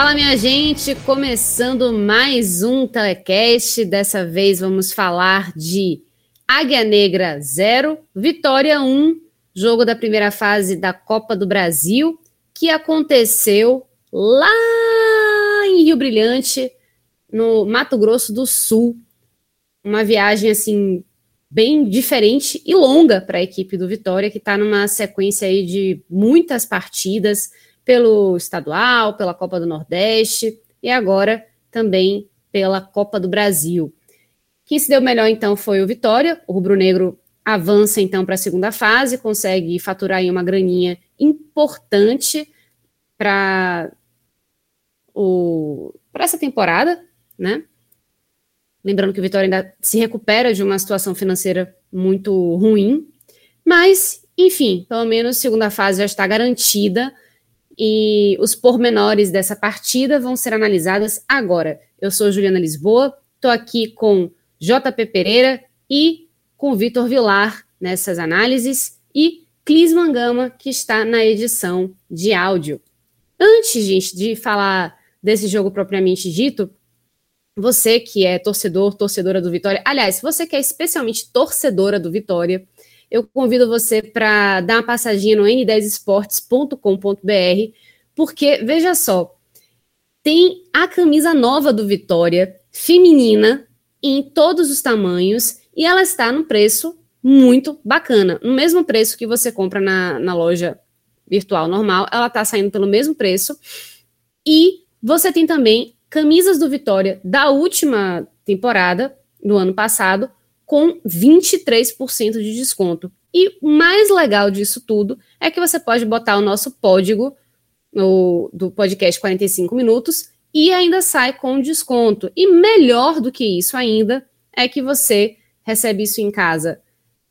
Fala, minha gente! Começando mais um telecast. Dessa vez vamos falar de Águia Negra 0, Vitória 1, jogo da primeira fase da Copa do Brasil, que aconteceu lá em Rio Brilhante, no Mato Grosso do Sul. Uma viagem assim bem diferente e longa para a equipe do Vitória, que está numa sequência aí de muitas partidas pelo estadual, pela Copa do Nordeste e agora também pela Copa do Brasil. Quem se deu melhor então foi o Vitória. O rubro-negro avança então para a segunda fase, consegue faturar aí uma graninha importante para para essa temporada, né? Lembrando que o Vitória ainda se recupera de uma situação financeira muito ruim, mas enfim, pelo menos a segunda fase já está garantida e os pormenores dessa partida vão ser analisados agora. Eu sou Juliana Lisboa, estou aqui com JP Pereira e com Vitor Vilar nessas análises e Clis Mangama, que está na edição de áudio. Antes, gente, de falar desse jogo propriamente dito, você que é torcedor, torcedora do Vitória, aliás, você que é especialmente torcedora do Vitória, eu convido você para dar uma passadinha no n10esportes.com.br, porque, veja só, tem a camisa nova do Vitória, feminina, em todos os tamanhos, e ela está no preço muito bacana. No mesmo preço que você compra na, na loja virtual normal, ela está saindo pelo mesmo preço. E você tem também camisas do Vitória da última temporada, do ano passado, com 23% de desconto. E o mais legal disso tudo é que você pode botar o nosso código no, do podcast 45 minutos e ainda sai com desconto. E melhor do que isso ainda é que você recebe isso em casa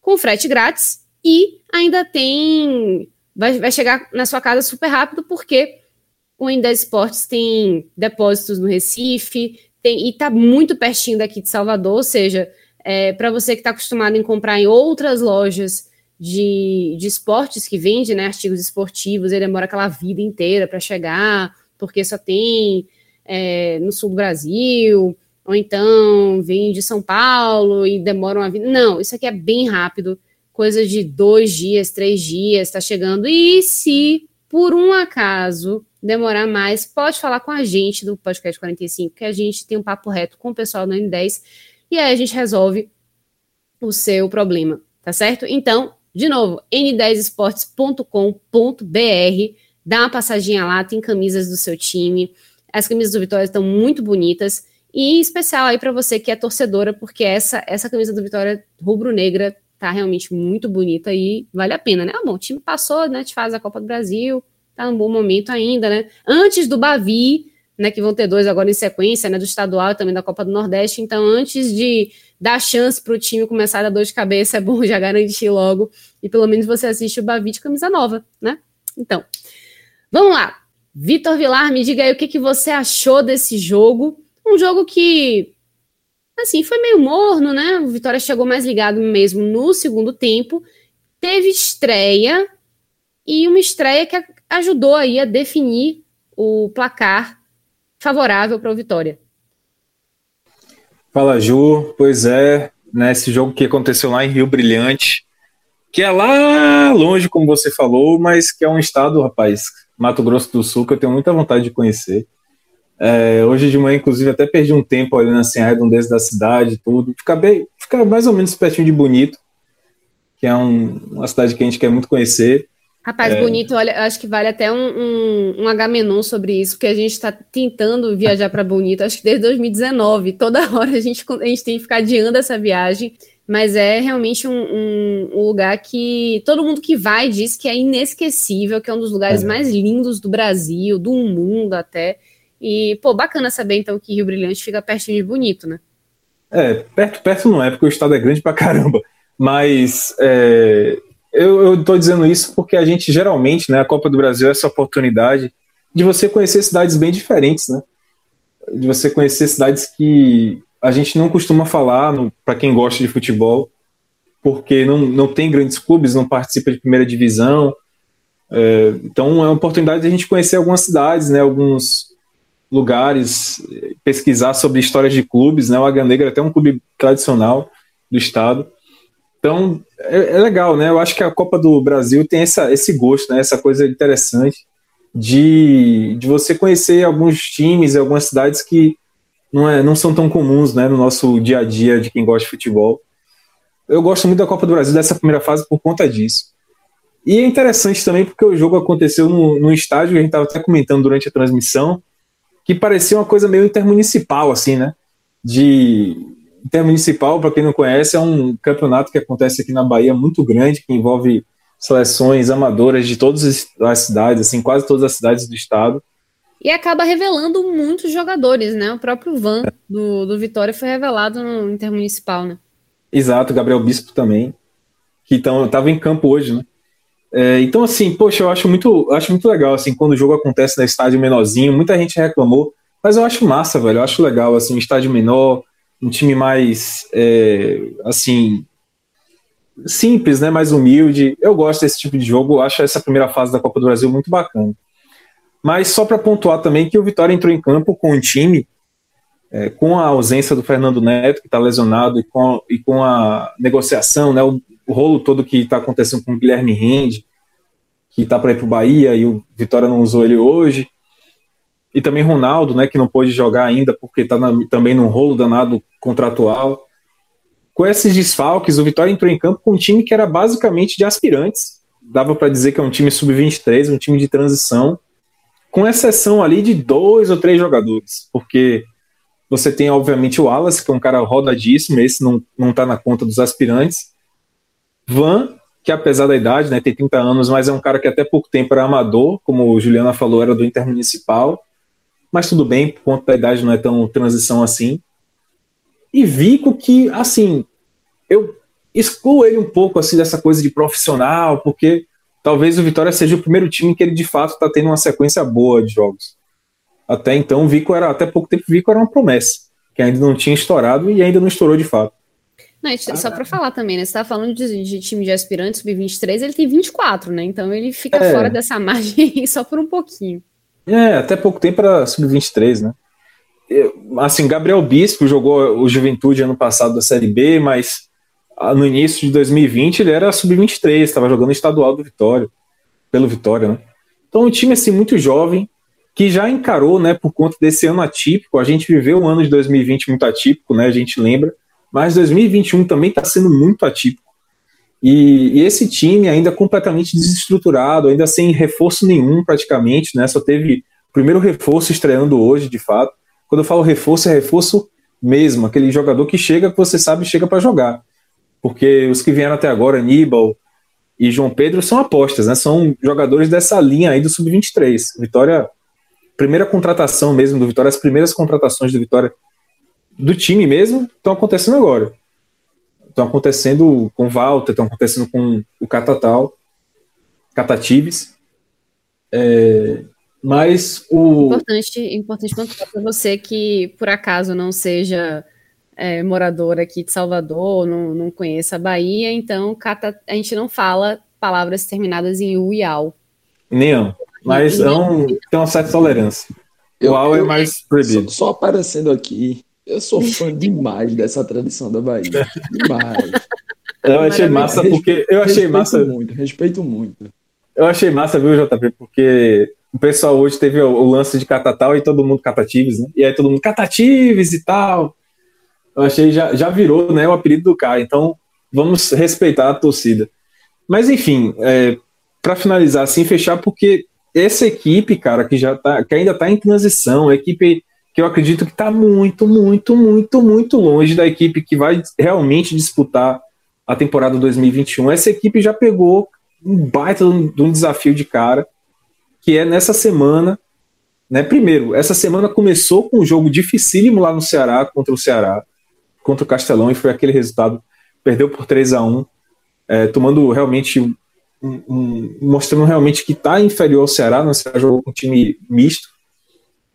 com frete grátis e ainda tem. Vai, vai chegar na sua casa super rápido, porque o N10 Esportes tem depósitos no Recife tem, e está muito pertinho daqui de Salvador, ou seja, é, para você que está acostumado em comprar em outras lojas de, de esportes que vende né, artigos esportivos, ele demora aquela vida inteira para chegar, porque só tem é, no sul do Brasil, ou então vem de São Paulo e demora uma vida. Não, isso aqui é bem rápido, coisa de dois dias, três dias, está chegando. E se por um acaso demorar mais, pode falar com a gente do Podcast 45, que a gente tem um papo reto com o pessoal do N10 e aí a gente resolve o seu problema, tá certo? Então, de novo, n10esportes.com.br, dá uma passadinha lá, tem camisas do seu time. As camisas do Vitória estão muito bonitas e em especial aí para você que é torcedora, porque essa essa camisa do Vitória rubro-negra tá realmente muito bonita e vale a pena, né? Ah, bom, o time passou, né? Te faz a Copa do Brasil, tá num bom momento ainda, né? Antes do Bavi, né, que vão ter dois agora em sequência, né, do estadual e também da Copa do Nordeste. Então, antes de dar chance para o time começar a dar dor de cabeça, é bom já garantir logo e pelo menos você assiste o Bavi de camisa nova, né? Então, vamos lá. Vitor Vilar, me diga aí o que, que você achou desse jogo. Um jogo que, assim, foi meio morno, né? O Vitória chegou mais ligado mesmo no segundo tempo. Teve estreia e uma estreia que ajudou aí a definir o placar favorável para o Vitória. Fala, Ju. Pois é, né, esse jogo que aconteceu lá em Rio Brilhante, que é lá longe, como você falou, mas que é um estado, rapaz, Mato Grosso do Sul, que eu tenho muita vontade de conhecer. É, hoje de manhã, inclusive, até perdi um tempo olhando assim a redondeza da cidade tudo. Fica, bem, fica mais ou menos pertinho de bonito. que é um, uma cidade que a gente quer muito conhecer. Rapaz, é... bonito, olha, acho que vale até um, um, um H-Menon sobre isso, porque a gente está tentando viajar para Bonito, acho que desde 2019. Toda hora a gente, a gente tem que ficar adiando essa viagem, mas é realmente um, um, lugar que todo mundo que vai diz que é inesquecível, que é um dos lugares é. mais lindos do Brasil, do mundo até. E, pô, bacana saber então que Rio Brilhante fica pertinho de Bonito, né? É, perto, perto não é, porque o estado é grande pra caramba. Mas é, eu estou dizendo isso porque a gente geralmente, né, a Copa do Brasil é essa oportunidade de você conhecer cidades bem diferentes, né? De você conhecer cidades que a gente não costuma falar para quem gosta de futebol, porque não, não tem grandes clubes, não participa de primeira divisão. É, então é uma oportunidade de a gente conhecer algumas cidades, né, alguns lugares, pesquisar sobre histórias de clubes. Né, o Águia Negra é até um clube tradicional do estado. Então, é, é, legal, né? Eu acho que a Copa do Brasil tem essa, esse gosto, né? Essa coisa interessante de, de você conhecer alguns times, algumas cidades que não, é, não são tão comuns, né? No nosso dia a dia de quem gosta de futebol. Eu gosto muito da Copa do Brasil dessa primeira fase por conta disso. E é interessante também porque o jogo aconteceu num, num estádio, a gente estava até comentando durante a transmissão, que parecia uma coisa meio intermunicipal, assim, né? De, Intermunicipal, para quem não conhece, é um campeonato que acontece aqui na Bahia muito grande, que envolve seleções amadoras de todas as cidades, assim, quase todas as cidades do estado. E acaba revelando muitos jogadores, né? O próprio Van do, do Vitória foi revelado no Intermunicipal, né? Exato, Gabriel Bispo também, que estava em campo hoje, né? É, então, assim, poxa, eu acho muito, acho muito legal, assim, quando o jogo acontece no estádio menorzinho, muita gente reclamou, mas eu acho massa, velho, eu acho legal, assim, um estádio menor, um time mais, é, assim, simples, né, mais humilde. Eu gosto desse tipo de jogo, acho essa primeira fase da Copa do Brasil muito bacana. Mas só para pontuar também que o Vitória entrou em campo com um time, é, com a ausência do Fernando Neto, que está lesionado, e com, e com a negociação, né, o, o rolo todo que está acontecendo com o Guilherme Rende, que está para ir para o Bahia, e o Vitória não usou ele hoje e também Ronaldo, né, que não pôde jogar ainda porque está também num rolo danado contratual. Com esses desfalques, o Vitória entrou em campo com um time que era basicamente de aspirantes. Dava para dizer que é um time sub-23, um time de transição, com exceção ali de dois ou três jogadores, porque você tem, obviamente, o Wallace, que é um cara rodadíssimo, esse não, não tá na conta dos aspirantes. Van, que apesar da idade, né, tem 30 anos, mas é um cara que até pouco tempo era amador, como o Juliana falou, era do Intermunicipal mas tudo bem, por conta da idade não é tão transição assim. E Vico que, assim, eu excluo ele um pouco assim dessa coisa de profissional, porque talvez o Vitória seja o primeiro time que ele de fato está tendo uma sequência boa de jogos. Até então, o Vico era, até pouco tempo, o Vico era uma promessa, que ainda não tinha estourado e ainda não estourou de fato. Não, só para falar também, né? Você tá falando de, de time de aspirantes sub-23, ele tem 24, né? Então ele fica é. fora dessa margem só por um pouquinho. É, até pouco tempo era sub-23, né? assim, Gabriel Bispo jogou o Juventude ano passado da Série B, mas ah, no início de 2020 ele era sub-23, estava jogando estadual do Vitória, pelo Vitória, né? Então um time assim muito jovem que já encarou, né, por conta desse ano atípico. A gente viveu um ano de 2020 muito atípico, né? A gente lembra, mas 2021 também está sendo muito atípico. E, e, esse time ainda completamente desestruturado, ainda sem reforço nenhum praticamente, né? Só teve o primeiro reforço estreando hoje, de fato. Quando eu falo reforço, é reforço mesmo, aquele jogador que chega, que você sabe, chega para jogar. Porque os que vieram até agora, Aníbal e João Pedro, são apostas, né? São jogadores dessa linha aí do Sub-23. Vitória, primeira contratação mesmo do Vitória, as primeiras contratações do Vitória do time mesmo estão acontecendo agora estão acontecendo com Walter, estão acontecendo com o Catatal, Catatives. É, mas o. Importante, importante pontuar para você que, por acaso, não seja é, morador aqui de Salvador, não, não conheça a Bahia, então cata, a gente não fala palavras terminadas em u e ao. Nem mas é um, tem uma certa tolerância. o ao é mais proibido. Só, só aparecendo aqui, eu sou fã demais dessa tradição da Bahia. Demais. Eu achei massa porque. Eu achei respeito massa. muito, respeito muito. Eu achei massa, viu, JP? Porque o pessoal hoje teve o, o lance de Catatal e todo mundo Catatives, né? E aí todo mundo Catatives e tal. Eu achei, já, já virou, né, o apelido do cara. Então, vamos respeitar a torcida. Mas enfim, é, para finalizar assim, fechar, porque essa equipe, cara, que já tá, que ainda está em transição, a equipe que eu acredito que está muito, muito, muito, muito longe da equipe que vai realmente disputar a temporada 2021. Essa equipe já pegou um baita de um desafio de cara, que é nessa semana. Né? Primeiro, essa semana começou com um jogo dificílimo lá no Ceará, contra o Ceará, contra o Castelão, e foi aquele resultado. Perdeu por 3 a 1 é, tomando realmente. Um, um, mostrando realmente que está inferior ao Ceará, né? Ceará jogou com um time misto.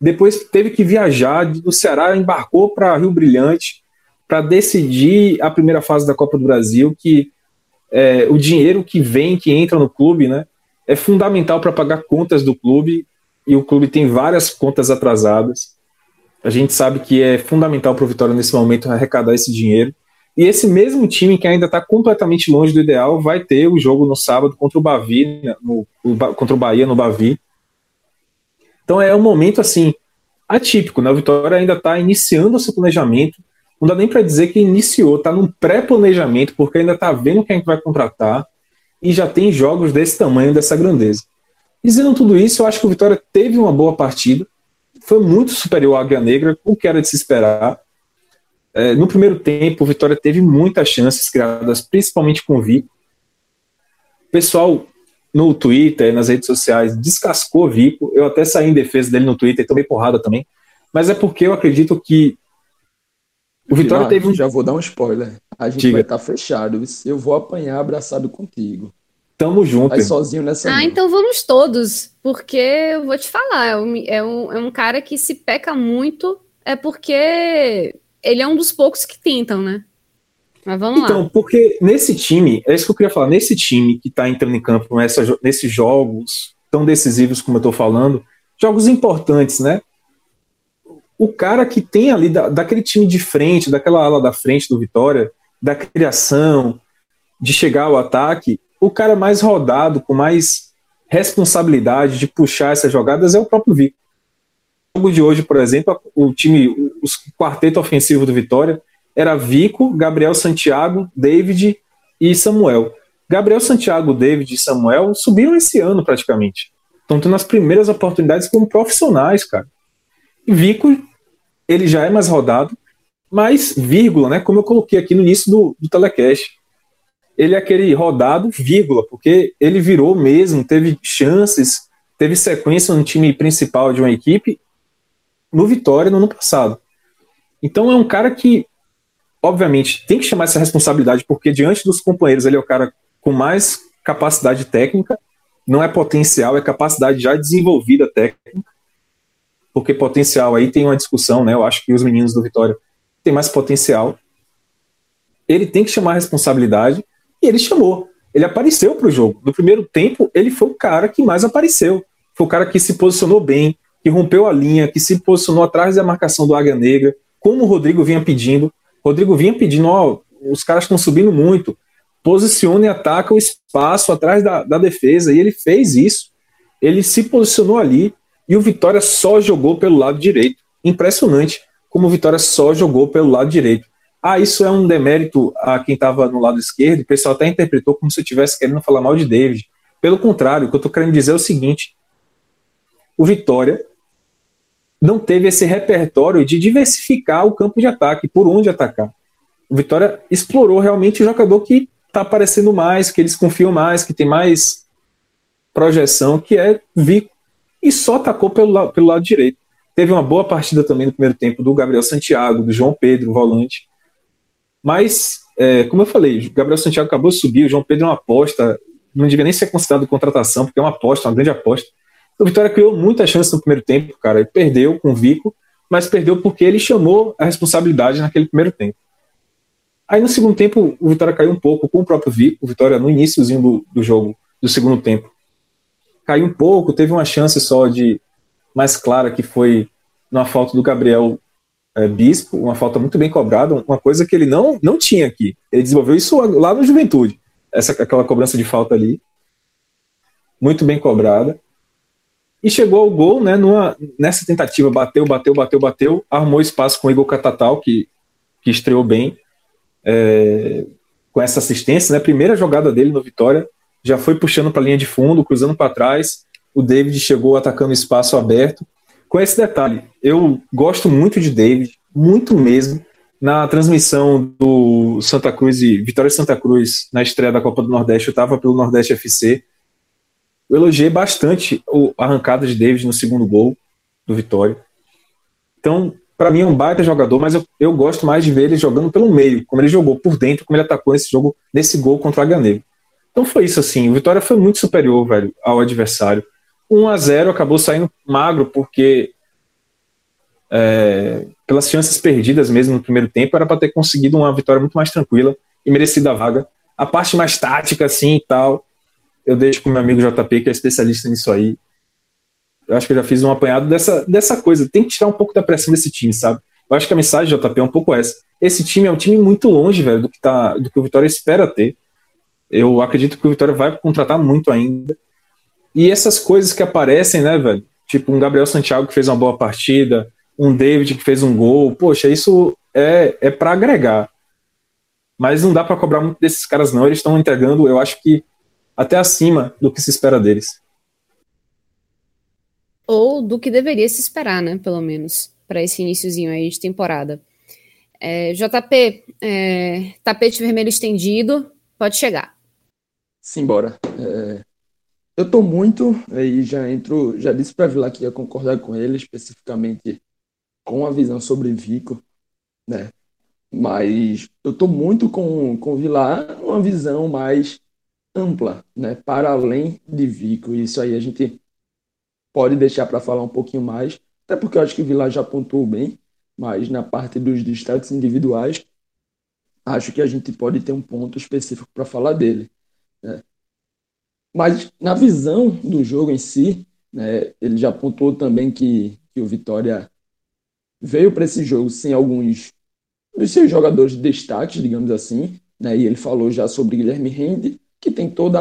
Depois teve que viajar do Ceará, embarcou para Rio Brilhante para decidir a primeira fase da Copa do Brasil, que é, o dinheiro que vem, que entra no clube, né, é fundamental para pagar contas do clube, e o clube tem várias contas atrasadas. A gente sabe que é fundamental para o Vitória nesse momento arrecadar esse dinheiro. E esse mesmo time que ainda está completamente longe do ideal vai ter o jogo no sábado contra o Bavi, né, no, contra o Bahia no Bavi. Então é um momento assim atípico, né? O Vitória ainda está iniciando o seu planejamento, não dá nem para dizer que iniciou, está num pré-planejamento, porque ainda está vendo quem é vai contratar e já tem jogos desse tamanho, dessa grandeza. Dizendo tudo isso, eu acho que o Vitória teve uma boa partida, foi muito superior à Águia Negra, o que era de se esperar. É, no primeiro tempo, o Vitória teve muitas chances criadas, principalmente com o Vico. O pessoal no Twitter, nas redes sociais, descascou o Vico. Eu até saí em defesa dele no Twitter, tomei porrada também. Mas é porque eu acredito que o Vitória teve um... Já vou dar um spoiler. A gente Diga. vai estar tá fechado. Eu vou apanhar abraçado contigo. Tamo junto. Vai sozinho nessa. Ah, então vamos todos. Porque eu vou te falar, é um, é um, é um cara que se peca muito, é porque ele é um dos poucos que tentam, né? Mas vamos então, lá. Então, porque nesse time, é isso que eu queria falar, nesse time que tá entrando em campo nessa, nesses jogos tão decisivos como eu tô falando, jogos importantes, né? o cara que tem ali da, daquele time de frente, daquela ala da frente do Vitória, da criação, de chegar ao ataque, o cara mais rodado, com mais responsabilidade de puxar essas jogadas é o próprio Vico. No jogo de hoje, por exemplo, o time, o quarteto ofensivo do Vitória era Vico, Gabriel Santiago, David e Samuel. Gabriel Santiago, David e Samuel subiram esse ano praticamente. Estão tendo as primeiras oportunidades como profissionais, cara. E Vico ele já é mais rodado, mas vírgula, né? Como eu coloquei aqui no início do, do telecast. Ele é aquele rodado, vírgula, porque ele virou mesmo, teve chances, teve sequência no time principal de uma equipe no Vitória no ano passado. Então é um cara que, obviamente, tem que chamar essa responsabilidade, porque diante dos companheiros ele é o cara com mais capacidade técnica, não é potencial, é capacidade já desenvolvida técnica porque potencial aí tem uma discussão, né? Eu acho que os meninos do Vitória têm mais potencial. Ele tem que chamar a responsabilidade e ele chamou. Ele apareceu para o jogo. No primeiro tempo, ele foi o cara que mais apareceu. Foi o cara que se posicionou bem, que rompeu a linha, que se posicionou atrás da marcação do Águia Negra, como o Rodrigo vinha pedindo. Rodrigo vinha pedindo, ó, os caras estão subindo muito, posiciona e ataca o espaço atrás da, da defesa, e ele fez isso. Ele se posicionou ali, e o Vitória só jogou pelo lado direito. Impressionante como o Vitória só jogou pelo lado direito. Ah, isso é um demérito a quem estava no lado esquerdo. O pessoal até interpretou como se eu estivesse querendo falar mal de David. Pelo contrário, o que eu estou querendo dizer é o seguinte: o Vitória não teve esse repertório de diversificar o campo de ataque, por onde atacar. O Vitória explorou realmente o jogador que está aparecendo mais, que eles confiam mais, que tem mais projeção, que é Vico e só atacou pelo, pelo lado direito. Teve uma boa partida também no primeiro tempo do Gabriel Santiago, do João Pedro, volante. Mas, é, como eu falei, o Gabriel Santiago acabou de subir, o João Pedro é uma aposta, não devia nem ser considerado contratação, porque é uma aposta, uma grande aposta. O Vitória criou muita chance no primeiro tempo, cara. Ele perdeu com o Vico, mas perdeu porque ele chamou a responsabilidade naquele primeiro tempo. Aí no segundo tempo, o Vitória caiu um pouco com o próprio Vico. O Vitória, no iníciozinho do, do jogo, do segundo tempo, caiu um pouco, teve uma chance só de mais clara que foi numa falta do Gabriel é, Bispo, uma falta muito bem cobrada, uma coisa que ele não, não tinha aqui. Ele desenvolveu isso lá no Juventude, essa aquela cobrança de falta ali, muito bem cobrada. E chegou ao gol, né, numa, nessa tentativa, bateu, bateu, bateu, bateu, arrumou espaço com o Igor Catatal, que, que estreou bem. É, com essa assistência, né? Primeira jogada dele no Vitória, já foi puxando para a linha de fundo, cruzando para trás. O David chegou atacando espaço aberto. Com esse detalhe, eu gosto muito de David, muito mesmo. Na transmissão do Santa Cruz e Vitória Santa Cruz, na estreia da Copa do Nordeste, eu estava pelo Nordeste FC. Eu elogiei bastante a arrancada de David no segundo gol do Vitória. Então, para mim é um baita jogador, mas eu, eu gosto mais de ver ele jogando pelo meio, como ele jogou por dentro, como ele atacou nesse jogo, nesse gol contra o Águia Então foi isso assim, o Vitória foi muito superior, velho, ao adversário. 1 a 0 acabou saindo magro porque é, pelas chances perdidas mesmo no primeiro tempo, era para ter conseguido uma vitória muito mais tranquila e merecida a vaga. A parte mais tática, assim e tal, eu deixo com meu amigo JP, que é especialista nisso aí. Eu acho que eu já fiz um apanhado dessa, dessa coisa. Tem que tirar um pouco da pressão desse time, sabe? Eu acho que a mensagem, JP, é um pouco essa. Esse time é um time muito longe, velho, do que, tá, do que o Vitória espera ter. Eu acredito que o Vitória vai contratar muito ainda. E essas coisas que aparecem, né, velho? Tipo um Gabriel Santiago que fez uma boa partida, um David que fez um gol. Poxa, isso é, é para agregar. Mas não dá para cobrar muito desses caras, não. Eles estão entregando, eu acho que até acima do que se espera deles. Ou do que deveria se esperar, né? Pelo menos, para esse iníciozinho aí de temporada. É, JP, é, tapete vermelho estendido, pode chegar. Simbora. É, eu tô muito, aí já entro, já disse para Vila que ia concordar com ele, especificamente com a visão sobre Vico, né? Mas eu tô muito com, com Vilar uma visão mais ampla, né? Para além de Vico. Isso aí a gente pode deixar para falar um pouquinho mais, até porque eu acho que o já pontuou bem, mas na parte dos destaques individuais, acho que a gente pode ter um ponto específico para falar dele. Né? Mas na visão do jogo em si, né, ele já pontuou também que, que o Vitória veio para esse jogo sem alguns dos seus jogadores de destaque, digamos assim, né, e ele falou já sobre Guilherme Rende, que tem toda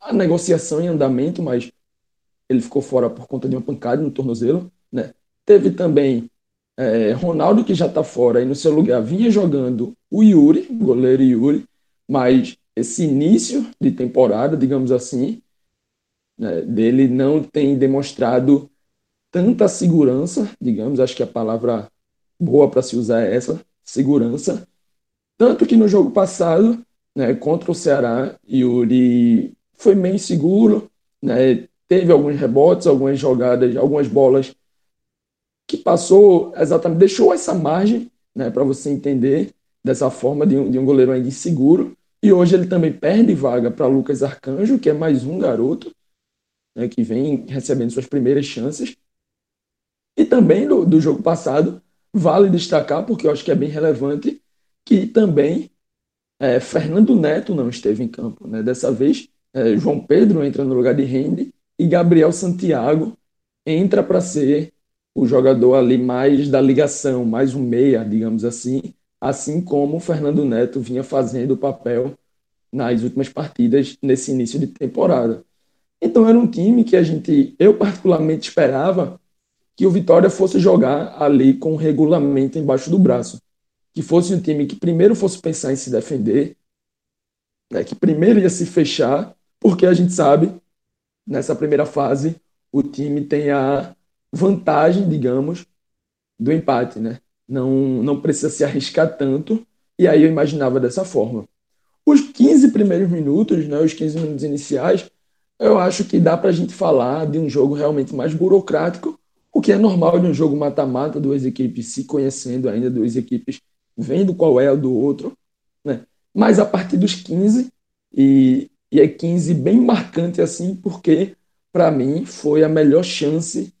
a, negociação em andamento, mas ele ficou fora por conta de uma pancada no tornozelo. Né? Teve também é, Ronaldo, que já está fora, e no seu lugar vinha jogando o Yuri, o goleiro Yuri, mas esse início de temporada, digamos assim, né, dele não tem demonstrado tanta segurança, digamos, acho que a palavra boa para se usar é essa, segurança. Tanto que no jogo passado, né, contra o Ceará, Yuri foi meio inseguro, né, teve alguns rebotes, algumas jogadas, algumas bolas que passou exatamente, deixou essa margem né, para você entender dessa forma de um, de um goleiro ainda inseguro. E hoje ele também perde vaga para Lucas Arcanjo, que é mais um garoto né, que vem recebendo suas primeiras chances. E também do, do jogo passado, vale destacar, porque eu acho que é bem relevante, que também é, Fernando Neto não esteve em campo. Né? Dessa vez, é, João Pedro entra no lugar de Rende e Gabriel Santiago entra para ser o jogador ali mais da ligação, mais um meia, digamos assim, assim como Fernando Neto vinha fazendo o papel nas últimas partidas nesse início de temporada. Então era um time que a gente, eu particularmente esperava que o Vitória fosse jogar ali com o regulamento embaixo do braço, que fosse um time que primeiro fosse pensar em se defender, né, que primeiro ia se fechar, porque a gente sabe nessa primeira fase, o time tem a vantagem, digamos, do empate, né? Não, não precisa se arriscar tanto, e aí eu imaginava dessa forma. Os 15 primeiros minutos, né, os 15 minutos iniciais, eu acho que dá para a gente falar de um jogo realmente mais burocrático, o que é normal de um jogo mata-mata, duas equipes se conhecendo ainda, duas equipes vendo qual é o do outro, né? Mas a partir dos 15, e e é 15 bem marcante assim, porque para mim foi a melhor chance,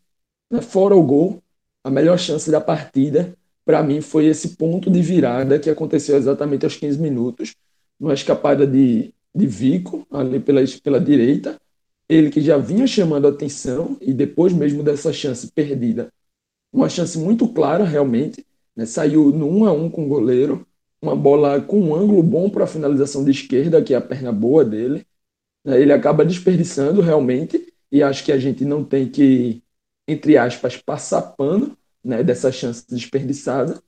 né, fora o gol, a melhor chance da partida. Para mim foi esse ponto de virada que aconteceu exatamente aos 15 minutos, numa escapada de, de Vico, ali pela, pela direita. Ele que já vinha chamando atenção e depois mesmo dessa chance perdida, uma chance muito clara realmente, né, saiu no 1 a 1 com o goleiro, uma bola com um ângulo bom para a finalização de esquerda, que é a perna boa dele. Né? Ele acaba desperdiçando realmente, e acho que a gente não tem que, entre aspas, passar pano né, dessa chance desperdiçada.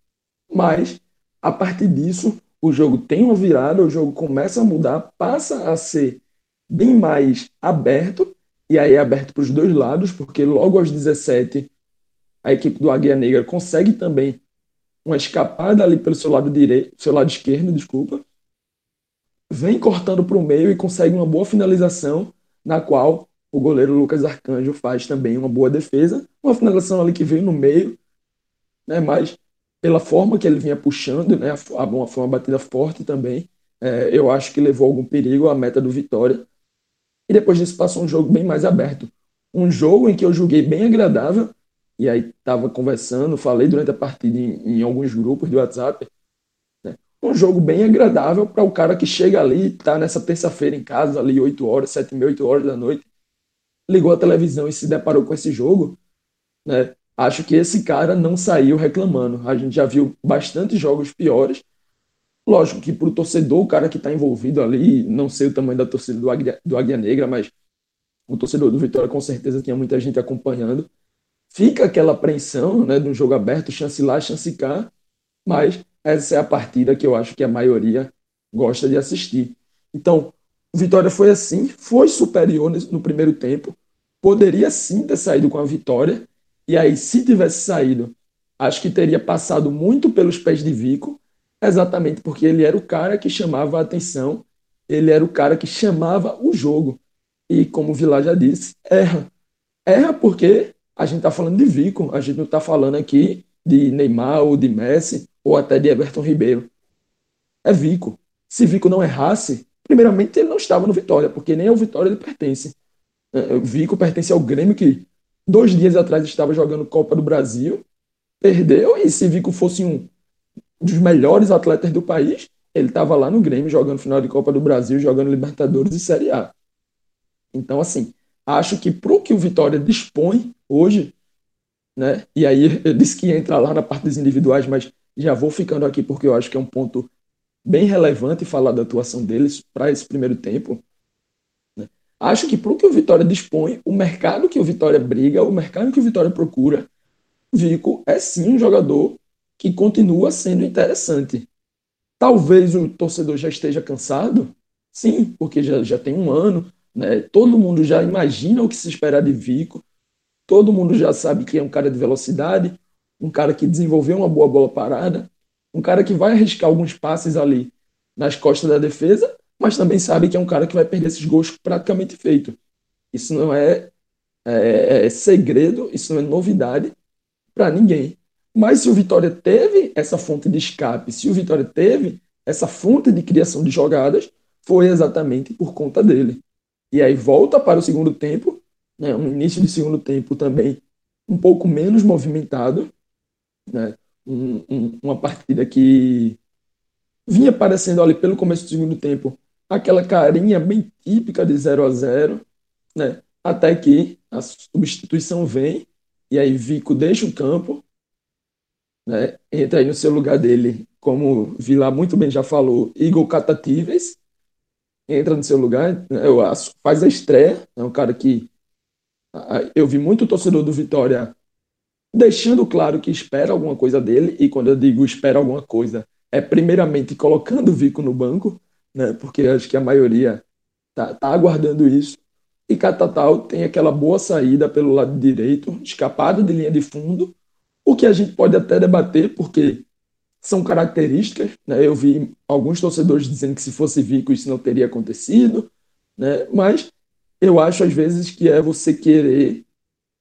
Mas, a partir disso, o jogo tem uma virada, o jogo começa a mudar, passa a ser bem mais aberto, e aí é aberto para os dois lados, porque logo aos 17 a equipe do Águia Negra consegue também uma escapada ali pelo seu lado direito, seu lado esquerdo, desculpa, vem cortando para o meio e consegue uma boa finalização, na qual o goleiro Lucas Arcanjo faz também uma boa defesa, uma finalização ali que veio no meio, né, mas pela forma que ele vinha puxando, né, uma, foi uma batida forte também, é, eu acho que levou algum perigo à meta do Vitória. E depois disso passou um jogo bem mais aberto. Um jogo em que eu joguei bem agradável, e aí estava conversando, falei durante a partida em, em alguns grupos do WhatsApp, né, um jogo bem agradável para o cara que chega ali, está nessa terça-feira em casa, ali 8 horas, 7 e 8 horas da noite, ligou a televisão e se deparou com esse jogo, né, acho que esse cara não saiu reclamando. A gente já viu bastante jogos piores. Lógico que para o torcedor, o cara que está envolvido ali, não sei o tamanho da torcida do Águia, do Águia Negra, mas o torcedor do Vitória com certeza tinha muita gente acompanhando. Fica aquela apreensão né, de um jogo aberto, chance lá, chance cá, mas essa é a partida que eu acho que a maioria gosta de assistir. Então, Vitória foi assim, foi superior no primeiro tempo, poderia sim ter saído com a vitória, e aí, se tivesse saído, acho que teria passado muito pelos pés de Vico, exatamente porque ele era o cara que chamava a atenção, ele era o cara que chamava o jogo. E como o Vilar já disse, erra. Erra porque a gente está falando de Vico, a gente não está falando aqui de Neymar ou de Messi ou até de Everton Ribeiro. É Vico. Se Vico não errasse, primeiramente ele não estava no Vitória, porque nem ao Vitória ele pertence. É, Vico pertence ao Grêmio que dois dias atrás estava jogando Copa do Brasil, perdeu, e se Vico fosse um dos melhores atletas do país, ele estava lá no Grêmio jogando final de Copa do Brasil, jogando Libertadores e Série A. Então, assim, acho que pro que o Vitória dispõe hoje, né? E aí eu disse que ia entrar lá na parte dos individuais, mas já vou ficando aqui porque eu acho que é um ponto bem relevante falar da atuação deles para esse primeiro tempo. Acho que para o que o Vitória dispõe, o mercado que o Vitória briga, o mercado que o Vitória procura, Vico é sim um jogador que continua sendo interessante. Talvez o torcedor já esteja cansado, sim, porque já, já tem um ano, né? todo mundo já imagina o que se esperar de Vico, todo mundo já sabe que é um cara de velocidade, um cara que desenvolveu uma boa bola parada, um cara que vai arriscar alguns passes ali nas costas da defesa, mas também sabe que é um cara que vai perder esses gols praticamente feito. Isso não é, é, é segredo, isso não é novidade para ninguém. Mas se o Vitória teve essa fonte de escape, se o Vitória teve essa fonte de criação de jogadas, foi exatamente por conta dele. E aí volta para o segundo tempo, né, um início de segundo tempo também um pouco menos movimentado, né, um, um, uma partida que vinha aparecendo ali pelo começo do segundo tempo aquela carinha bem típica de 0 a 0 né? Até que a substituição vem e aí Vico deixa o campo, né? Entra aí no seu lugar dele, como Vila muito bem já falou, Igor Catatíveis entra no seu lugar, né? faz a estreia, é um cara que eu vi muito torcedor do Vitória deixando claro que espera alguma coisa dele, e quando eu digo espera alguma coisa, é primeiramente colocando o Vico no banco, né? Porque acho que a maioria tá, tá aguardando isso. E Catatal tem aquela boa saída pelo lado direito, escapado de linha de fundo, o que a gente pode até debater, porque são características. Né? Eu vi alguns torcedores dizendo que se fosse Vico isso não teria acontecido, né? mas eu acho às vezes que é você querer,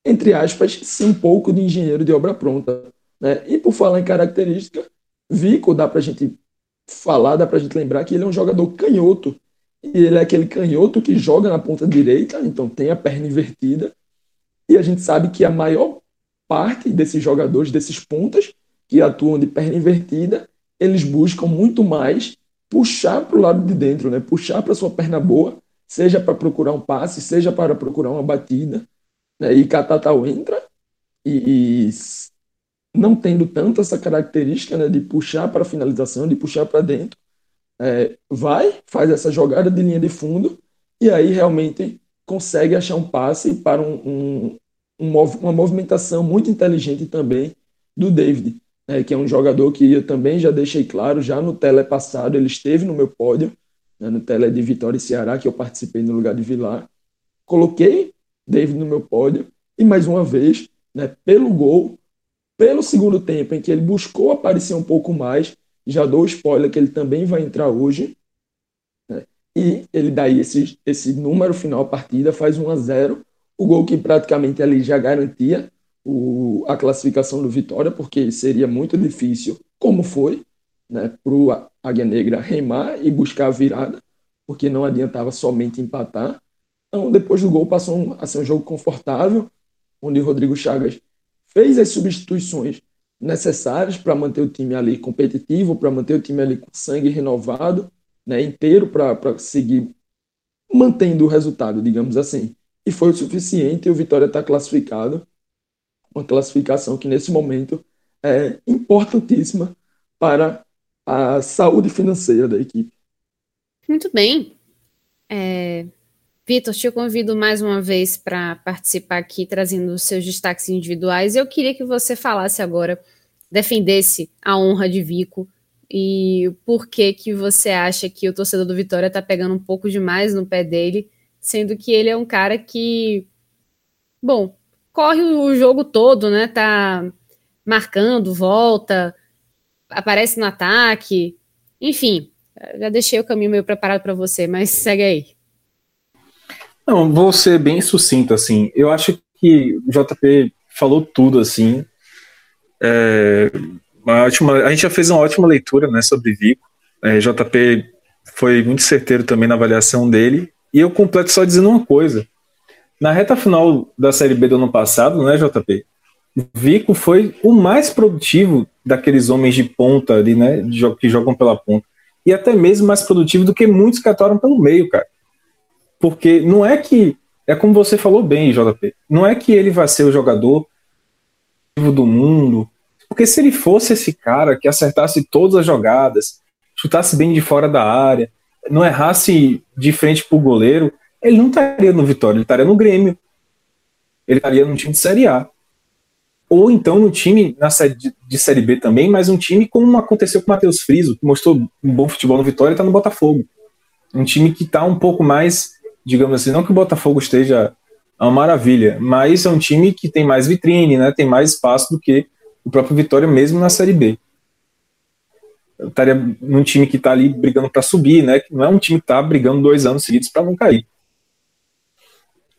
entre aspas, ser um pouco de engenheiro de obra pronta. Né? E por falar em característica, Vico dá para a gente falar, dá pra gente lembrar que ele é um jogador canhoto. E ele é aquele canhoto que joga na ponta direita, então tem a perna invertida. E a gente sabe que a maior parte desses jogadores, desses pontas que atuam de perna invertida, eles buscam muito mais puxar para o lado de dentro, né? puxar para sua perna boa, seja para procurar um passe, seja para procurar uma batida. Né? E Catatal entra e, e não tendo tanto essa característica né, de puxar para finalização, de puxar para dentro, é, vai, faz essa jogada de linha de fundo e aí realmente consegue achar um passe para um, um, um, uma movimentação muito inteligente também do David. né, que é um jogador que eu também já deixei claro, já no tele passado, ele esteve no meu pódio, né, no tele de Vitória e Ceará, que eu participei no lugar de Vilar. Coloquei David no meu pódio, e mais uma vez, né, pelo gol, pelo segundo tempo, em que ele buscou aparecer um pouco mais, já dou spoiler que ele também vai entrar hoje, né, e ele daí esse, esse número final a partida faz 1 a 0 o gol que praticamente ali já garantia o, a classificação do Vitória, porque seria muito difícil, como foi, né, Águia Negra remar e buscar a virada, porque não adiantava somente empatar. Então, depois do gol, passou a ser um jogo confortável, onde o Rodrigo Chagas fez as substituições necessárias para manter o time ali competitivo, para manter o time ali com sangue renovado, né, inteiro para seguir mantendo o resultado, digamos assim. E foi o suficiente e o Vitória está classificado uma classificação que nesse momento é importantíssima para a saúde financeira da equipe. Muito bem. É... Vitor, te convido mais uma vez para participar aqui, trazendo os seus destaques individuais. Eu queria que você falasse agora, defendesse a honra de Vico e por que você acha que o torcedor do Vitória está pegando um pouco demais no pé dele, sendo que ele é um cara que, bom, corre o jogo todo, né? Tá marcando, volta, aparece no ataque. Enfim, já deixei o caminho meio preparado para você, mas segue aí. Não, vou ser bem sucinto, assim. Eu acho que o JP falou tudo, assim. É, ótima, a gente já fez uma ótima leitura né, sobre Vico. É, JP foi muito certeiro também na avaliação dele. E eu completo só dizendo uma coisa. Na reta final da Série B do ano passado, né, JP? Vico foi o mais produtivo daqueles homens de ponta ali, né, que jogam pela ponta. E até mesmo mais produtivo do que muitos que atuaram pelo meio, cara. Porque não é que. É como você falou bem, JP. Não é que ele vai ser o jogador do mundo. Porque se ele fosse esse cara que acertasse todas as jogadas, chutasse bem de fora da área, não errasse de frente pro goleiro, ele não estaria no Vitória, ele estaria no Grêmio. Ele estaria num time de Série A. Ou então no time na série de, Série B também, mas um time como aconteceu com o Matheus Friso, que mostrou um bom futebol no Vitória e está no Botafogo. Um time que está um pouco mais, digamos assim, não que o Botafogo esteja uma maravilha, mas é um time que tem mais vitrine, né, tem mais espaço do que o próprio Vitória mesmo na Série B. Eu estaria num time que está ali brigando para subir, né? Que não é um time que está brigando dois anos seguidos para não cair.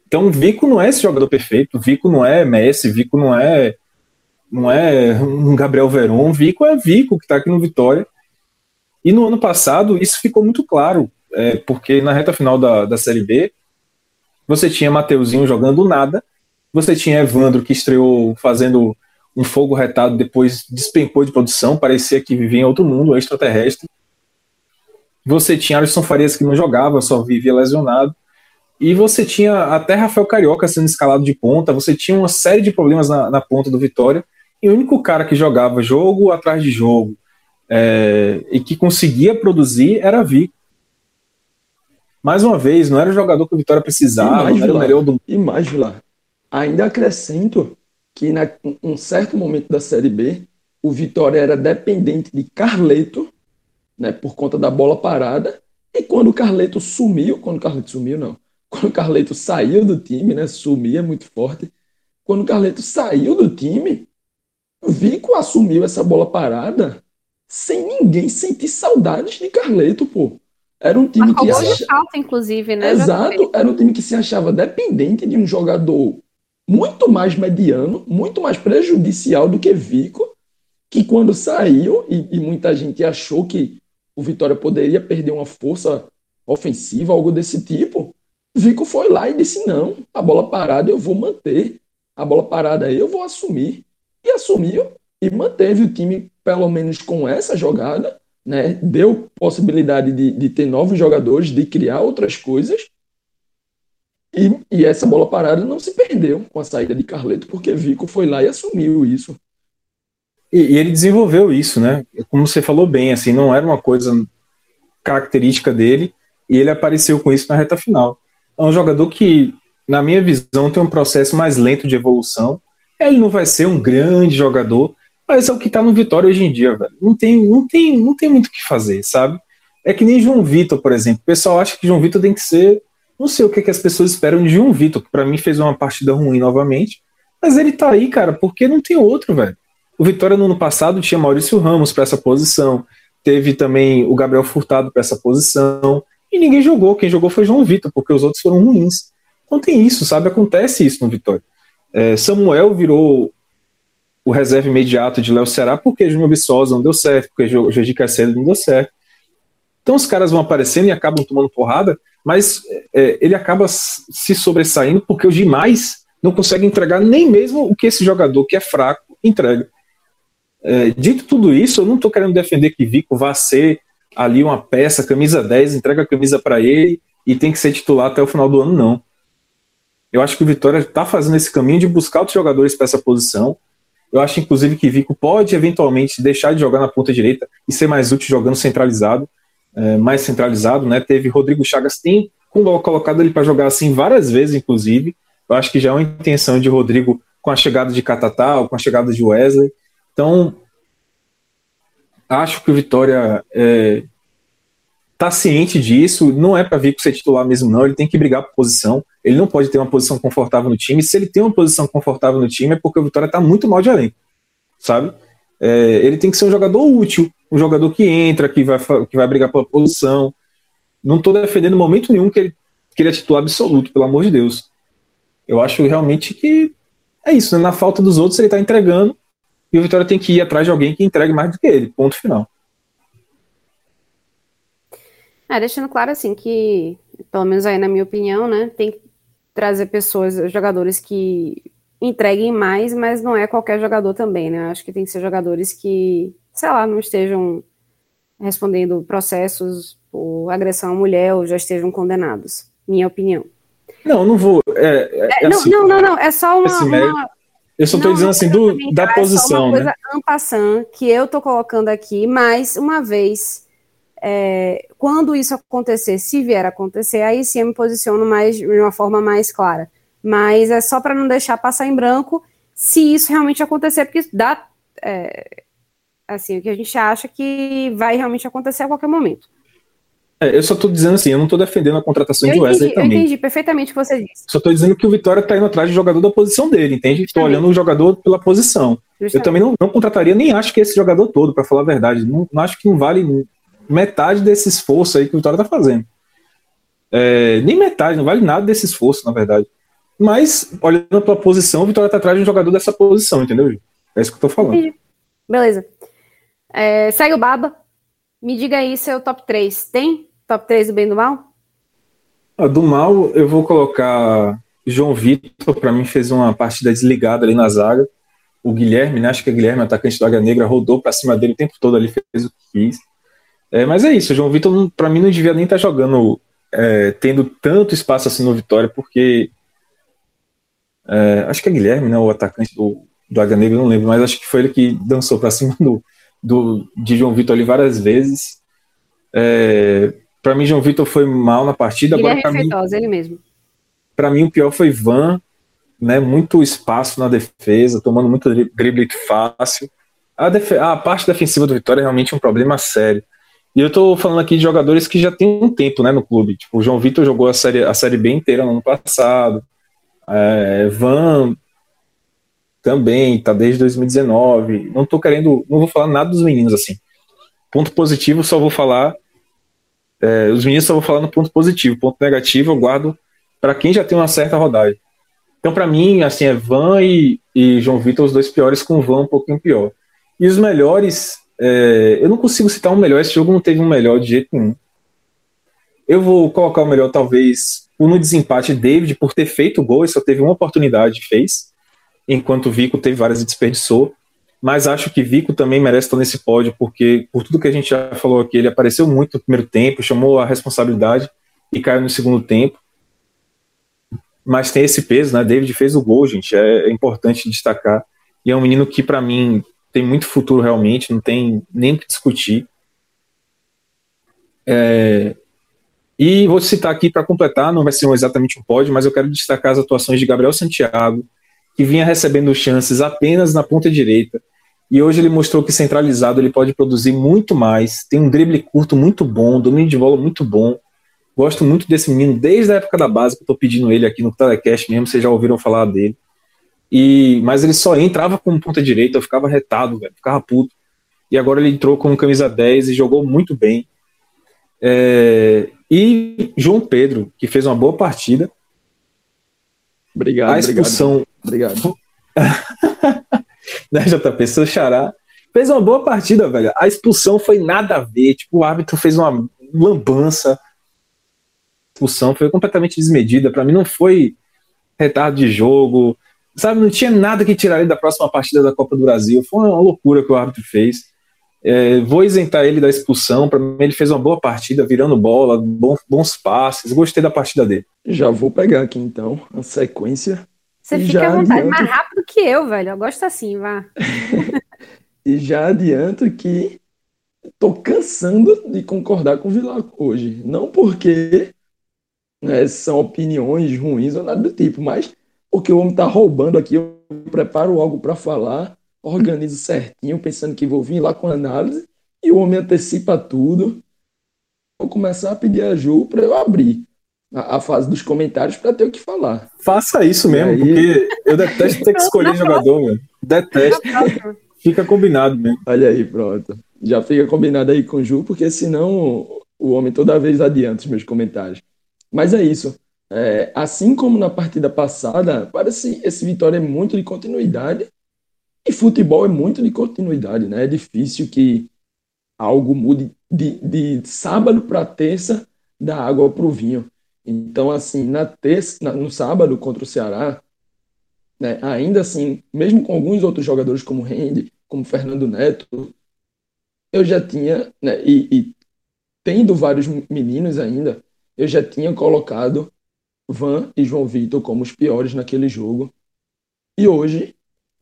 Então, Vico não é esse jogador perfeito, Vico não é Messi, Vico não é não é um Gabriel Veron, Vico é Vico que está aqui no Vitória. E no ano passado isso ficou muito claro, é, porque na reta final da, da Série B você tinha Mateuzinho jogando nada, você tinha Evandro que estreou fazendo um fogo retado, depois despencou de produção, parecia que vivia em outro mundo, extraterrestre. Você tinha Alisson Farias que não jogava, só vivia lesionado. E você tinha até Rafael Carioca sendo escalado de ponta, você tinha uma série de problemas na, na ponta do Vitória, e o único cara que jogava jogo atrás de jogo é, e que conseguia produzir era Vico. Mais uma vez, não era o jogador que o Vitória precisava, e mais, não era o do... E mais, Vilar, ainda acrescento que em um certo momento da Série B, o Vitória era dependente de Carleto, né, por conta da bola parada, e quando o Carleto sumiu, quando o Carleto sumiu, não, quando o Carleto saiu do time, né? Sumia muito forte. Quando o Carleto saiu do time, Vico assumiu essa bola parada sem ninguém sentir saudades de Carleto, pô. Era um time Marcou que. Acha... falta, inclusive, né? Exato, era um time que se achava dependente de um jogador muito mais mediano, muito mais prejudicial do que Vico, que quando saiu, e, e muita gente achou que o Vitória poderia perder uma força ofensiva, algo desse tipo, Vico foi lá e disse: não, a bola parada eu vou manter, a bola parada eu vou assumir. E assumiu e manteve o time, pelo menos com essa jogada, né? deu possibilidade de, de ter novos jogadores, de criar outras coisas. E, e, essa bola parada não se perdeu com a saída de Carleto, porque Vico foi lá e assumiu isso. E, e, ele desenvolveu isso, né? Como você falou bem, assim, não era uma coisa característica dele, e ele apareceu com isso na reta final é um jogador que, na minha visão, tem um processo mais lento de evolução. Ele não vai ser um grande jogador, Mas é o que tá no Vitória hoje em dia, velho. Não tem, não tem, não tem muito o que fazer, sabe? É que nem João Vitor, por exemplo. O pessoal acha que João Vitor tem que ser. Não sei o que, que as pessoas esperam de João Vitor, que pra mim fez uma partida ruim novamente. Mas ele tá aí, cara, porque não tem outro, velho. O Vitória no ano passado tinha Maurício Ramos para essa posição. Teve também o Gabriel Furtado para essa posição. E ninguém jogou. Quem jogou foi João Vitor, porque os outros foram ruins. Então tem isso, sabe? Acontece isso no Vitória. É, Samuel virou o reserva imediato de Léo Ceará porque Júnior Viçosa não deu certo, porque Jorge Caicedo não deu certo. Então os caras vão aparecendo e acabam tomando porrada, mas é, ele acaba se sobressaindo porque os demais não conseguem entregar nem mesmo o que esse jogador que é fraco entrega. É, dito tudo isso, eu não estou querendo defender que Vico vá ser ali uma peça, camisa 10, entrega a camisa para ele e tem que ser titular até o final do ano, não. Eu acho que o Vitória está fazendo esse caminho de buscar outros jogadores para essa posição. Eu acho, inclusive, que Vico pode eventualmente deixar de jogar na ponta direita e ser mais útil jogando centralizado, é, mais centralizado, né? Teve Rodrigo Chagas, tem colocado ele para jogar assim várias vezes, inclusive. Eu acho que já é uma intenção de Rodrigo com a chegada de Catatal, com a chegada de Wesley. Então, acho que o Vitória é, tá ciente disso, não é para Vico ser titular mesmo, não. Ele tem que brigar por posição. Ele não pode ter uma posição confortável no time. Se ele tem uma posição confortável no time, é porque o Vitória tá muito mal de elenco, sabe? É, ele tem que ser um jogador útil, um jogador que entra, que vai, que vai brigar pela posição. Não estou defendendo momento nenhum que ele, que ele é titular absoluto, pelo amor de Deus. Eu acho realmente que é isso, né? na falta dos outros ele está entregando e o Vitória tem que ir atrás de alguém que entregue mais do que ele, ponto final. É, deixando claro assim que, pelo menos aí na minha opinião, né, tem que trazer pessoas, jogadores que entreguem mais, mas não é qualquer jogador também, né? Acho que tem que ser jogadores que, sei lá, não estejam respondendo processos por agressão à mulher ou já estejam condenados. Minha opinião. Não, não vou. É, é, é não, assim, não, não, não, é só uma. uma... Eu só estou dizendo assim do, da posição. É só uma coisa né? que eu estou colocando aqui, mas uma vez é, quando isso acontecer, se vier a acontecer, aí sim eu me posiciono mais de uma forma mais clara. Mas é só para não deixar passar em branco se isso realmente acontecer, porque dá é, assim, o que a gente acha que vai realmente acontecer a qualquer momento. É, eu só estou dizendo assim, eu não estou defendendo a contratação eu de Wesley entendi, também. Eu entendi perfeitamente o que você disse. Só estou dizendo que o Vitória está indo atrás de jogador da posição dele, entende? Estou olhando o jogador pela posição. Justamente. Eu também não, não, contrataria, nem acho que esse jogador todo, para falar a verdade. Não, não, acho que não vale metade desse esforço aí que o Vitória está fazendo. É, nem metade, não vale nada desse esforço, na verdade. Mas, olhando para a posição, o Vitória está atrás de um jogador dessa posição, entendeu? É isso que eu estou falando. Beleza. É, segue o Baba. Me diga aí seu top 3. Tem top 3 do bem e do mal? Ah, do mal, eu vou colocar João Vitor, para mim fez uma partida desligada ali na zaga. O Guilherme, né, acho que é Guilherme, atacante do Águia Negra, rodou para cima dele o tempo todo ali, fez o que quis. É, mas é isso, o João Vitor, para mim, não devia nem estar tá jogando, é, tendo tanto espaço assim no Vitória, porque. É, acho que é Guilherme, né, o atacante do, do Águia Negra, não lembro, mas acho que foi ele que dançou para cima do, do, de João Vitor ali várias vezes. É, para mim, João Vitor foi mal na partida. Guilherme agora, mim, ele mesmo. Para mim, o pior foi Van, né, muito espaço na defesa, tomando muito drible fácil. A, a, parte defensiva do Vitória é realmente um problema sério. E eu tô falando aqui de jogadores que já tem um tempo, né, no clube. Tipo, o João Vitor jogou a série, a série B inteira no ano passado. É, Van também, tá desde 2019. Não tô querendo, não vou falar nada dos meninos assim. Ponto positivo, só vou falar. É, os meninos só vou falar no ponto positivo. Ponto negativo, eu guardo para quem já tem uma certa rodagem. Então, para mim, assim, é Van e, e João Vitor os dois piores, com Van um pouquinho pior. E os melhores, é, eu não consigo citar um melhor, esse jogo não teve um melhor de jeito nenhum. Eu vou colocar o melhor, talvez, no desempate David, por ter feito o gol, e só teve uma oportunidade fez, enquanto o Vico teve várias e desperdiçou. Mas acho que Vico também merece estar nesse pódio, porque por tudo que a gente já falou aqui, ele apareceu muito no primeiro tempo, chamou a responsabilidade e caiu no segundo tempo. Mas tem esse peso, né? David fez o gol, gente, é, é importante destacar. E é um menino que, para mim, tem muito futuro realmente, não tem nem o que discutir. É, e vou citar aqui para completar, não vai ser exatamente um pódio, mas eu quero destacar as atuações de Gabriel Santiago, que vinha recebendo chances apenas na ponta direita, E hoje ele mostrou que centralizado ele pode produzir muito mais. Tem um drible curto muito bom, domínio de bola muito bom. Gosto muito desse menino desde a época da base, que eu tô pedindo ele aqui no telecast mesmo, vocês já ouviram falar dele. E, mas ele só entrava como ponta direita, eu ficava retado, velho, ficava puto. E agora ele entrou com camisa 10 e jogou muito bem. É, e João Pedro, que fez uma boa partida. Obrigado, a expulsão. Obrigado. né, JP? Seu xará. Fez uma boa partida, velho. A expulsão foi nada a ver. Tipo, o árbitro fez uma lambança. A expulsão foi completamente desmedida. Para mim, não foi retardo de jogo. Sabe, não tinha nada que tirar ele da próxima partida da Copa do Brasil. Foi uma loucura que o árbitro fez. É, vou isentar ele da expulsão. Para mim, ele fez uma boa partida, virando bola, bons, bons passes. Gostei da partida dele. Já vou pegar aqui então a sequência. Você e fica à vontade, adianto... mais rápido que eu, velho. Eu gosto assim, vá. e já adianto que tô cansando de concordar com o Vilar hoje. Não porque né, são opiniões ruins ou nada do tipo, mas porque o homem tá roubando aqui. Eu preparo algo para falar organizo certinho, pensando que vou vir lá com análise, e o homem antecipa tudo. Vou começar a pedir a Ju para eu abrir a, a, fase dos comentários para ter o que falar. Faça isso mesmo, aí... porque eu detesto ter que escolher jogador, mano. Detesto. Fica combinado mesmo. Olha aí, pronto. Já fica combinado aí com o Ju, porque senão o homem toda vez adianta os meus comentários. Mas é isso. É, assim como na partida passada, parece esse Vitória é muito de continuidade e futebol é muito de continuidade, né? É difícil que algo mude de, de sábado para terça da água para o vinho. Então, assim, na terça, na, no sábado contra o Ceará, né, ainda assim, mesmo com alguns outros jogadores como Rende, como Fernando Neto, eu já tinha, né, e, e tendo vários meninos ainda, eu já tinha colocado Van e João Vitor como os piores naquele jogo. E hoje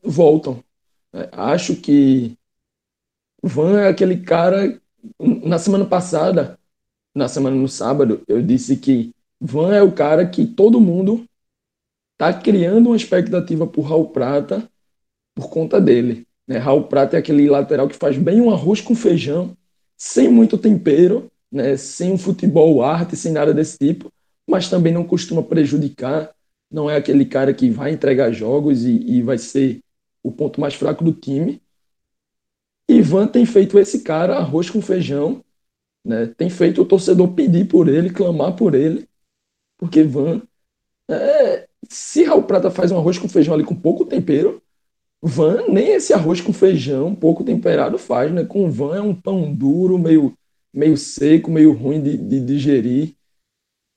voltam. Acho que Van é aquele cara. Na semana passada, na semana no sábado, eu disse que Van é o cara que todo mundo tá criando uma expectativa por Raul Prata por conta dele. Né? Raul Prata é aquele lateral que faz bem um arroz com feijão, sem muito tempero, né? sem um futebol arte, sem nada desse tipo, mas também não costuma prejudicar. Não é aquele cara que vai entregar jogos e, e vai ser o ponto mais fraco do time. Ivan tem feito esse cara arroz com feijão, né? Tem feito o torcedor pedir por ele, clamar por ele, porque Ivan, é, se Raul Prata faz um arroz com feijão ali com pouco tempero, Van nem esse arroz com feijão pouco temperado faz, né? Com Van é um pão duro, meio, meio seco, meio ruim de, de digerir,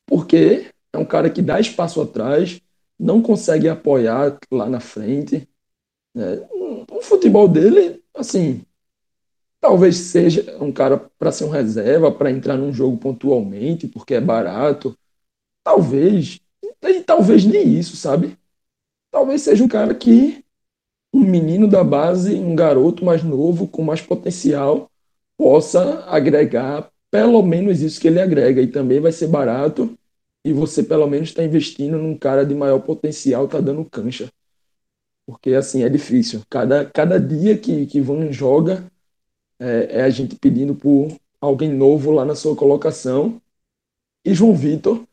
porque é um cara que dá espaço atrás, não consegue apoiar lá na frente, é, o futebol dele, assim, talvez seja um cara para ser um reserva, para entrar num jogo pontualmente, porque é barato. Talvez, e talvez nem isso, sabe? Talvez seja um cara que um menino da base, um garoto mais novo, com mais potencial, possa agregar pelo menos isso que ele agrega. E também vai ser barato e você pelo menos está investindo num cara de maior potencial, tá dando cancha. Porque, assim, é difícil. Cada, cada dia que, que Van joga, é, é a gente pedindo por alguém novo lá na sua colocação. E João Vitor,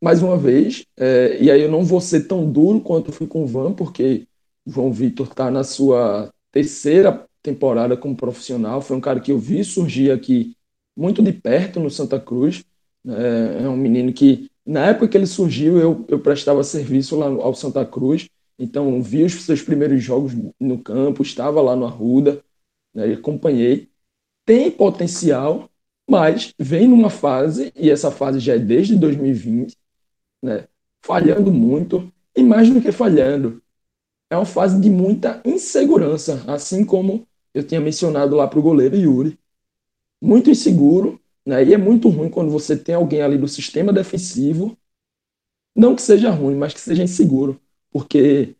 mais uma vez, é, e aí eu não vou ser tão duro quanto fui com o Van, porque João Vitor está na sua terceira temporada como profissional. Foi um cara que eu vi surgir aqui muito de perto no Santa Cruz. É, é um menino que, na época que ele surgiu, eu, eu prestava serviço lá ao Santa Cruz. Então, vi os seus primeiros jogos no campo, estava lá no Arruda, né, acompanhei. Tem potencial, mas vem numa fase, e essa fase já é desde 2020, né, falhando muito, e mais do que falhando, é uma fase de muita insegurança, assim como eu tinha mencionado lá para o goleiro Yuri. Muito inseguro, né, e é muito ruim quando você tem alguém ali do sistema defensivo, não que seja ruim, mas que seja inseguro porque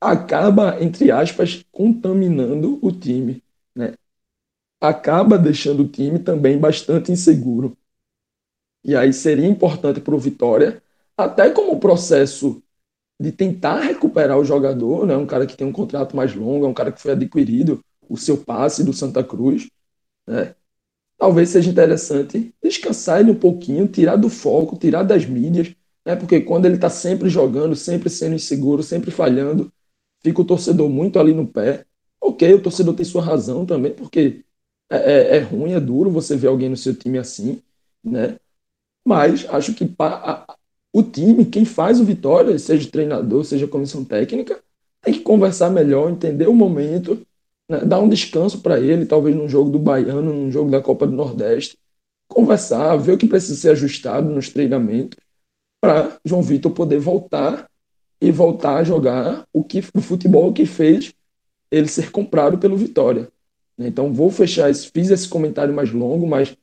acaba, entre aspas, contaminando o time. Né? Acaba deixando o time também bastante inseguro. E aí seria importante para o Vitória, até como processo de tentar recuperar o jogador, né? um cara que tem um contrato mais longo, é um cara que foi adquirido, o seu passe do Santa Cruz. Né? Talvez seja interessante descansar ele um pouquinho, tirar do foco, tirar das mídias, né? porque quando ele está sempre jogando, sempre sendo inseguro, sempre falhando, fica o torcedor muito ali no pé. Ok, o torcedor tem sua razão também, porque é, é, é ruim, é duro você ver alguém no seu time assim, né? Mas acho que a, o time, quem faz o Vitória, seja treinador, seja comissão técnica, tem que conversar melhor, entender o momento, né? dar um descanso para ele, talvez num jogo do Baiano, num jogo da Copa do Nordeste, conversar, ver o que precisa ser ajustado nos treinamentos, para João Vitor poder voltar e voltar a jogar o que o futebol que fez ele ser comprado pelo Vitória. Então vou fechar, esse, fiz esse comentário mais longo, mas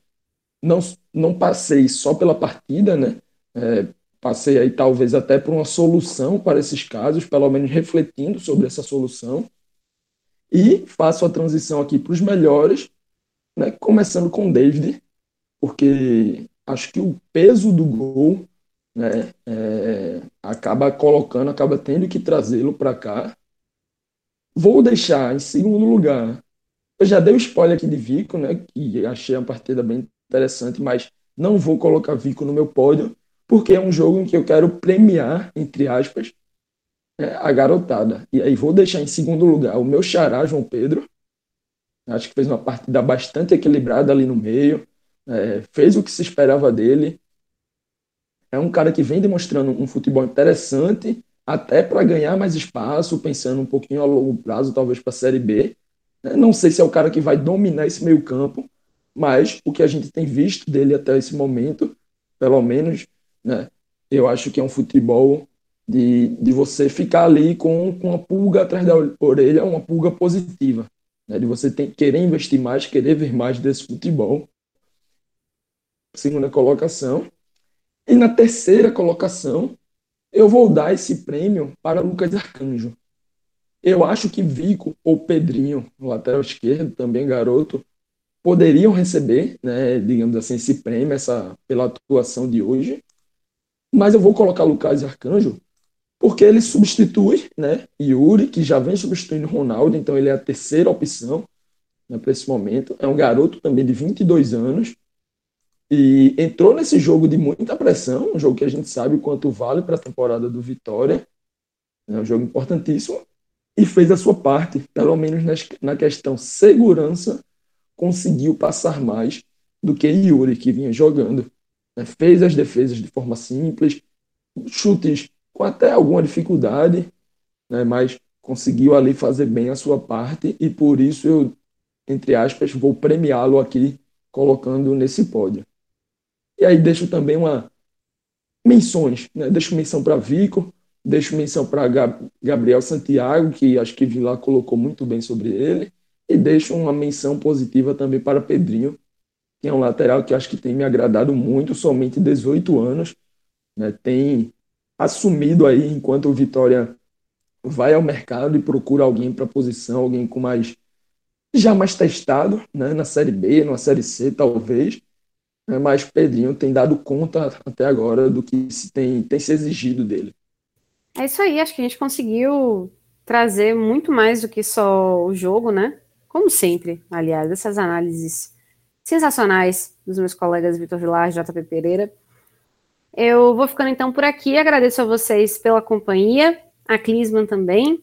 não, não passei só pela partida, né? É, passei aí talvez até por uma solução para esses casos, pelo menos refletindo sobre essa solução. E faço a transição aqui para os melhores, né? começando com o David, porque acho que o peso do gol né, é, acaba colocando, acaba tendo que trazê-lo para cá. Vou deixar em segundo lugar. Eu já dei o spoiler aqui de Vico, né, que achei uma partida bem interessante, mas não vou colocar Vico no meu pódio, porque é um jogo em que eu quero premiar, entre aspas, é, a garotada. E aí vou deixar em segundo lugar o meu xará, João Pedro. Acho que fez uma partida bastante equilibrada ali no meio, é, fez o que se esperava dele, é um cara que vem demonstrando um futebol interessante, até para ganhar mais espaço, pensando um pouquinho a longo prazo, talvez para a Série B. Né? Não sei se é o cara que vai dominar esse meio campo, mas o que a gente tem visto dele até esse momento, pelo menos, né, eu acho que é um futebol de, de você ficar ali com, com uma pulga atrás da orelha, uma pulga positiva. Né, de você querer investir mais, querer ver mais desse futebol. Segunda colocação. E na terceira colocação, eu vou dar esse prêmio para Lucas Arcanjo. Eu acho que Vico ou Pedrinho, lateral esquerdo, também garoto, poderiam receber, né, digamos assim, esse prêmio essa, pela atuação de hoje. Mas eu vou colocar Lucas Arcanjo porque ele substitui né, Yuri, que já vem substituindo Ronaldo, então ele é a terceira opção né, para esse momento. É um garoto também de 22 anos, e entrou nesse jogo de muita pressão, um jogo que a gente sabe o quanto vale para a temporada do Vitória, é um jogo importantíssimo, e fez a sua parte, pelo menos na questão segurança, conseguiu passar mais do que Yuri, que vinha jogando. Né? Fez as defesas de forma simples, chutes com até alguma dificuldade, né? mas conseguiu ali fazer bem a sua parte, e por isso eu, entre aspas, vou premiá-lo aqui, colocando nesse pódio. E aí deixo também uma menções, né? deixo menção para Vico, deixo menção para Gabriel Santiago, que acho que Vilar colocou muito bem sobre ele, e deixo uma menção positiva também para Pedrinho, que é um lateral que acho que tem me agradado muito, somente 18 anos, né? tem assumido aí, enquanto o Vitória vai ao mercado e procura alguém para posição, alguém com mais já mais testado, né, na Série B, na Série C, talvez, né, mas Pedrinho tem dado conta até agora do que se tem, tem se exigido dele. É isso aí, acho que a gente conseguiu trazer muito mais do que só o jogo, né? Como sempre, aliás, essas análises sensacionais dos meus colegas Vitor Vilar e JP Pereira. Eu vou ficando então por aqui, agradeço a vocês pela companhia, a Clisman também,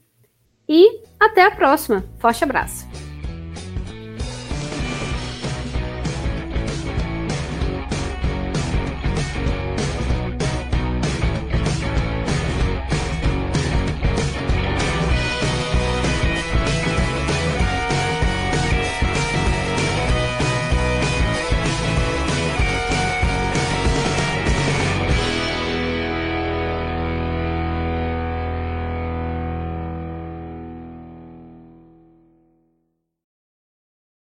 e até a próxima. Forte abraço.